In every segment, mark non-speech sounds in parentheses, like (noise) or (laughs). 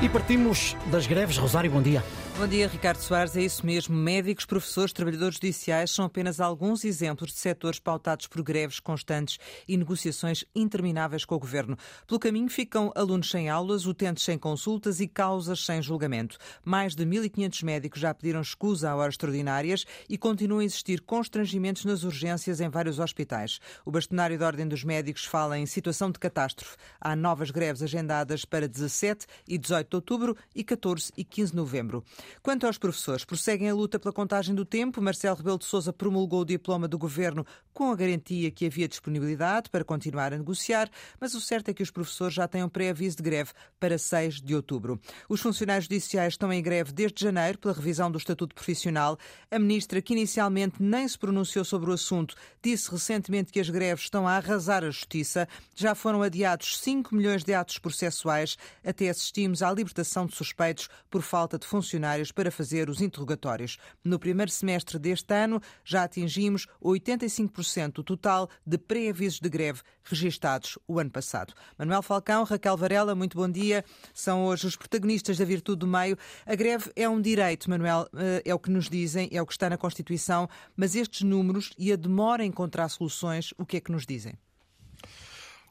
E partimos das greves. Rosário, bom dia. Bom dia, Ricardo Soares. É isso mesmo. Médicos, professores, trabalhadores judiciais são apenas alguns exemplos de setores pautados por greves constantes e negociações intermináveis com o governo. Pelo caminho ficam alunos sem aulas, utentes sem consultas e causas sem julgamento. Mais de 1.500 médicos já pediram escusa a horas extraordinárias e continuam a existir constrangimentos nas urgências em vários hospitais. O bastonário da Ordem dos Médicos fala em situação de catástrofe. Há novas greves agendadas para 17 e 18 de outubro e 14 e 15 de novembro. Quanto aos professores, prosseguem a luta pela contagem do tempo. Marcelo Rebelo de Sousa promulgou o diploma do governo com a garantia que havia disponibilidade para continuar a negociar, mas o certo é que os professores já têm um pré-aviso de greve para 6 de outubro. Os funcionários judiciais estão em greve desde janeiro pela revisão do estatuto profissional. A ministra, que inicialmente nem se pronunciou sobre o assunto, disse recentemente que as greves estão a arrasar a justiça. Já foram adiados 5 milhões de atos processuais. Até assistimos à libertação de suspeitos por falta de funcionários para fazer os interrogatórios. No primeiro semestre deste ano, já atingimos 85% do total de pré-avisos de greve registados o ano passado. Manuel Falcão, Raquel Varela, muito bom dia. São hoje os protagonistas da Virtude do Meio. A greve é um direito, Manuel, eh, é o que nos dizem, é o que está na Constituição, mas estes números e a demora em encontrar soluções, o que é que nos dizem?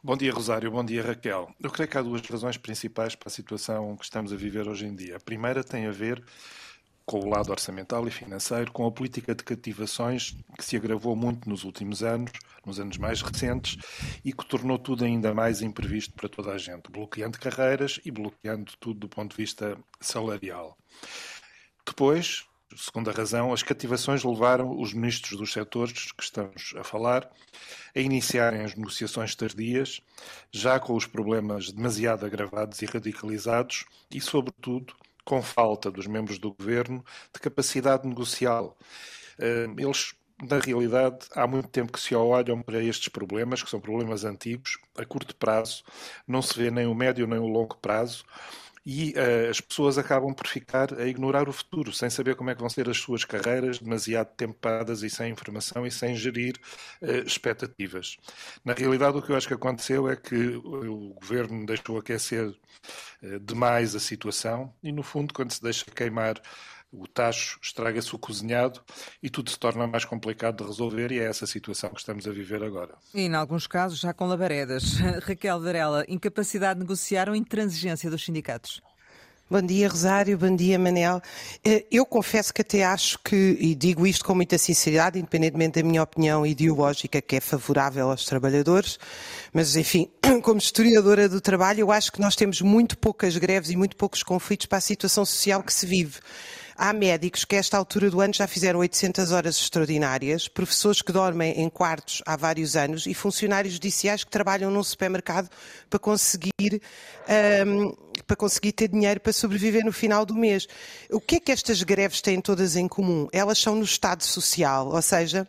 Bom dia, Rosário. Bom dia, Raquel. Eu creio que há duas razões principais para a situação que estamos a viver hoje em dia. A primeira tem a ver com o lado orçamental e financeiro, com a política de cativações que se agravou muito nos últimos anos, nos anos mais recentes, e que tornou tudo ainda mais imprevisto para toda a gente, bloqueando carreiras e bloqueando tudo do ponto de vista salarial. Depois, segunda razão, as cativações levaram os ministros dos setores que estamos a falar a iniciarem as negociações tardias, já com os problemas demasiado agravados e radicalizados e, sobretudo, com falta dos membros do governo de capacidade negocial. Eh, eles na realidade, há muito tempo que se olham para estes problemas, que são problemas antigos, a curto prazo, não se vê nem o médio nem o longo prazo, e uh, as pessoas acabam por ficar a ignorar o futuro, sem saber como é que vão ser as suas carreiras, demasiado tempadas e sem informação e sem gerir uh, expectativas. Na realidade, o que eu acho que aconteceu é que o governo deixou aquecer uh, demais a situação e, no fundo, quando se deixa queimar o tacho estraga-se o cozinhado e tudo se torna mais complicado de resolver e é essa situação que estamos a viver agora. E, em alguns casos, já com labaredas. (laughs) Raquel Varela, incapacidade de negociar ou intransigência dos sindicatos? Bom dia, Rosário. Bom dia, Manel. Eh, eu confesso que até acho que, e digo isto com muita sinceridade, independentemente da minha opinião ideológica, que é favorável aos trabalhadores, mas, enfim, (clears throat) como historiadora do trabalho, eu acho que nós temos muito poucas greves e muito poucos conflitos para a situação social que se vive. Há médicos que, a esta altura do ano, já fizeram 800 horas extraordinárias, professores que dormem em quartos há vários anos e funcionários judiciais que trabalham num supermercado para conseguir, um, para conseguir ter dinheiro para sobreviver no final do mês. O que é que estas greves têm todas em comum? Elas são no Estado Social, ou seja,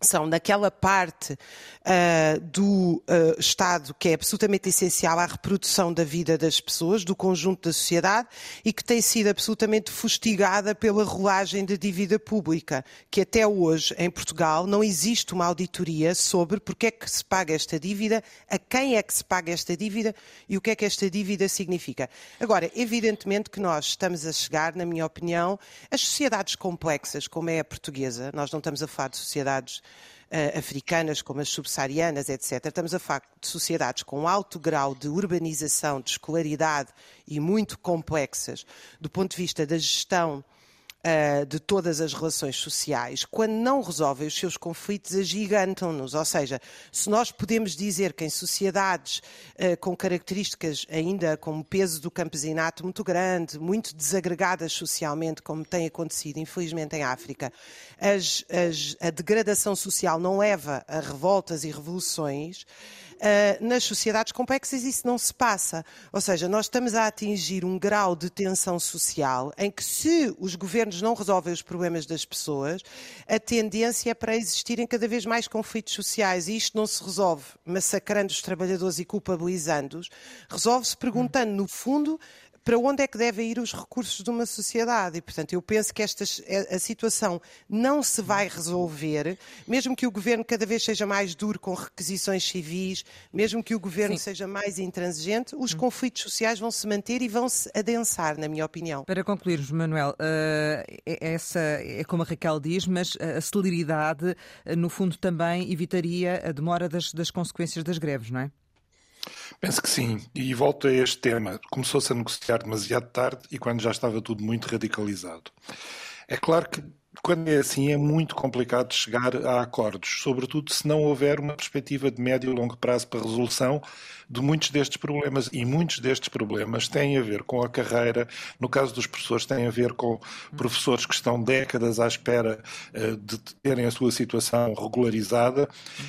são naquela parte uh, do uh, Estado que é absolutamente essencial à reprodução da vida das pessoas, do conjunto da sociedade e que tem sido absolutamente fustigada pela rolagem da dívida pública, que até hoje em Portugal não existe uma auditoria sobre porque é que se paga esta dívida, a quem é que se paga esta dívida e o que é que esta dívida significa. Agora, evidentemente que nós estamos a chegar, na minha opinião, as sociedades complexas, como é a portuguesa, nós não estamos a falar de sociedades uh, africanas, como as subsaarianas, etc. Estamos a falar de sociedades com alto grau de urbanização, de escolaridade e muito complexas do ponto de vista da gestão uh, de todas as relações sociais, quando não resolvem os seus conflitos, agigantam-nos. Ou seja, se nós podemos dizer que em sociedades uh, com características ainda com peso do campesinato muito grande, muito desagregadas socialmente, como tem acontecido, infelizmente, em África, as, as, a degradação social não leva a revoltas e revoluções. Uh, nas sociedades complexas isso não se passa. Ou seja, nós estamos a atingir um grau de tensão social em que, se os governos não resolvem os problemas das pessoas, a tendência é para existirem cada vez mais conflitos sociais. E isto não se resolve massacrando os trabalhadores e culpabilizando-os, resolve-se perguntando, no fundo, para onde é que devem ir os recursos de uma sociedade. E, portanto, eu penso que esta, a situação não se vai resolver, mesmo que o governo cada vez seja mais duro com requisições civis, mesmo que o governo Sim. seja mais intransigente, os hum. conflitos sociais vão se manter e vão se adensar, na minha opinião. Para concluirmos, Manuel, uh, essa é como a Raquel diz, mas a celeridade, uh, no fundo, também evitaria a demora das, das consequências das greves, não é? Penso que sim, e volto a este tema. Começou-se a negociar demasiado tarde e quando já estava tudo muito radicalizado. É claro que quando é assim, é muito complicado chegar a acordos, sobretudo se não houver uma perspectiva de médio e longo prazo para resolução de muitos destes problemas. E muitos destes problemas têm a ver com a carreira, no caso dos professores, têm a ver com professores que estão décadas à espera uh, de terem a sua situação regularizada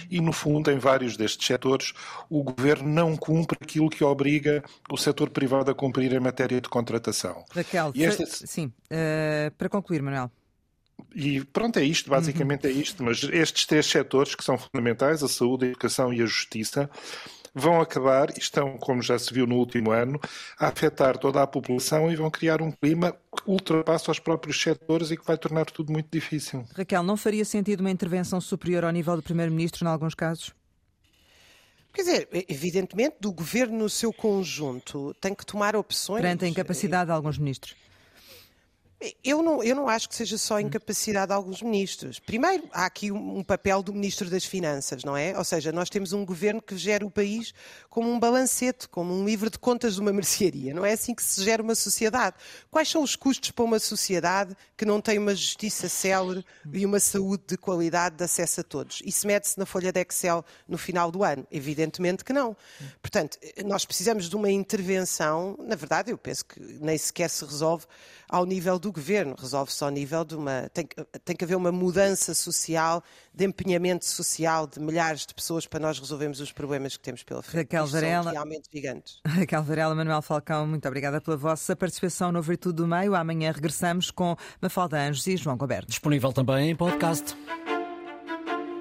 e, no fundo, em vários destes setores, o governo não cumpre aquilo que obriga o setor privado a cumprir em matéria de contratação. Raquel, esta... sim, uh, para concluir, Manuel. E pronto, é isto, basicamente é isto. Mas estes três setores que são fundamentais, a saúde, a educação e a justiça, vão acabar, e estão, como já se viu no último ano, a afetar toda a população e vão criar um clima que ultrapassa os próprios setores e que vai tornar tudo muito difícil. Raquel, não faria sentido uma intervenção superior ao nível do Primeiro-Ministro em alguns casos? Quer dizer, evidentemente, do governo no seu conjunto tem que tomar opções. Perante a incapacidade de alguns ministros. Eu não, eu não acho que seja só incapacidade de alguns ministros. Primeiro, há aqui um, um, papel do Ministro das Finanças, não é? Ou seja, nós temos um governo que gera o país como um balancete, como um livro de contas de uma (laughs) mercearia. Não é assim que se gera uma sociedade. Quais são os custos para uma sociedade que não tem uma justiça célere e uma saúde de qualidade de acesso a todos? Isso mede-se na folha de Excel no final do ano? Evidentemente que não. Portanto, nós precisamos de uma intervenção, na verdade, eu penso que nem sequer se resolve ao nível do governo, resolve-se ao nível de uma. Tem, tem que haver uma mudança social, de empenhamento social de milhares de pessoas para nós resolvermos os problemas que temos pela frente. Raquel Varela. São realmente gigantes. Raquel Varela, Manuel Falcão, muito obrigada pela vossa participação no Virtude do Meio. Amanhã regressamos com Mafalda Anjos e João Goberto. Disponível também em podcast.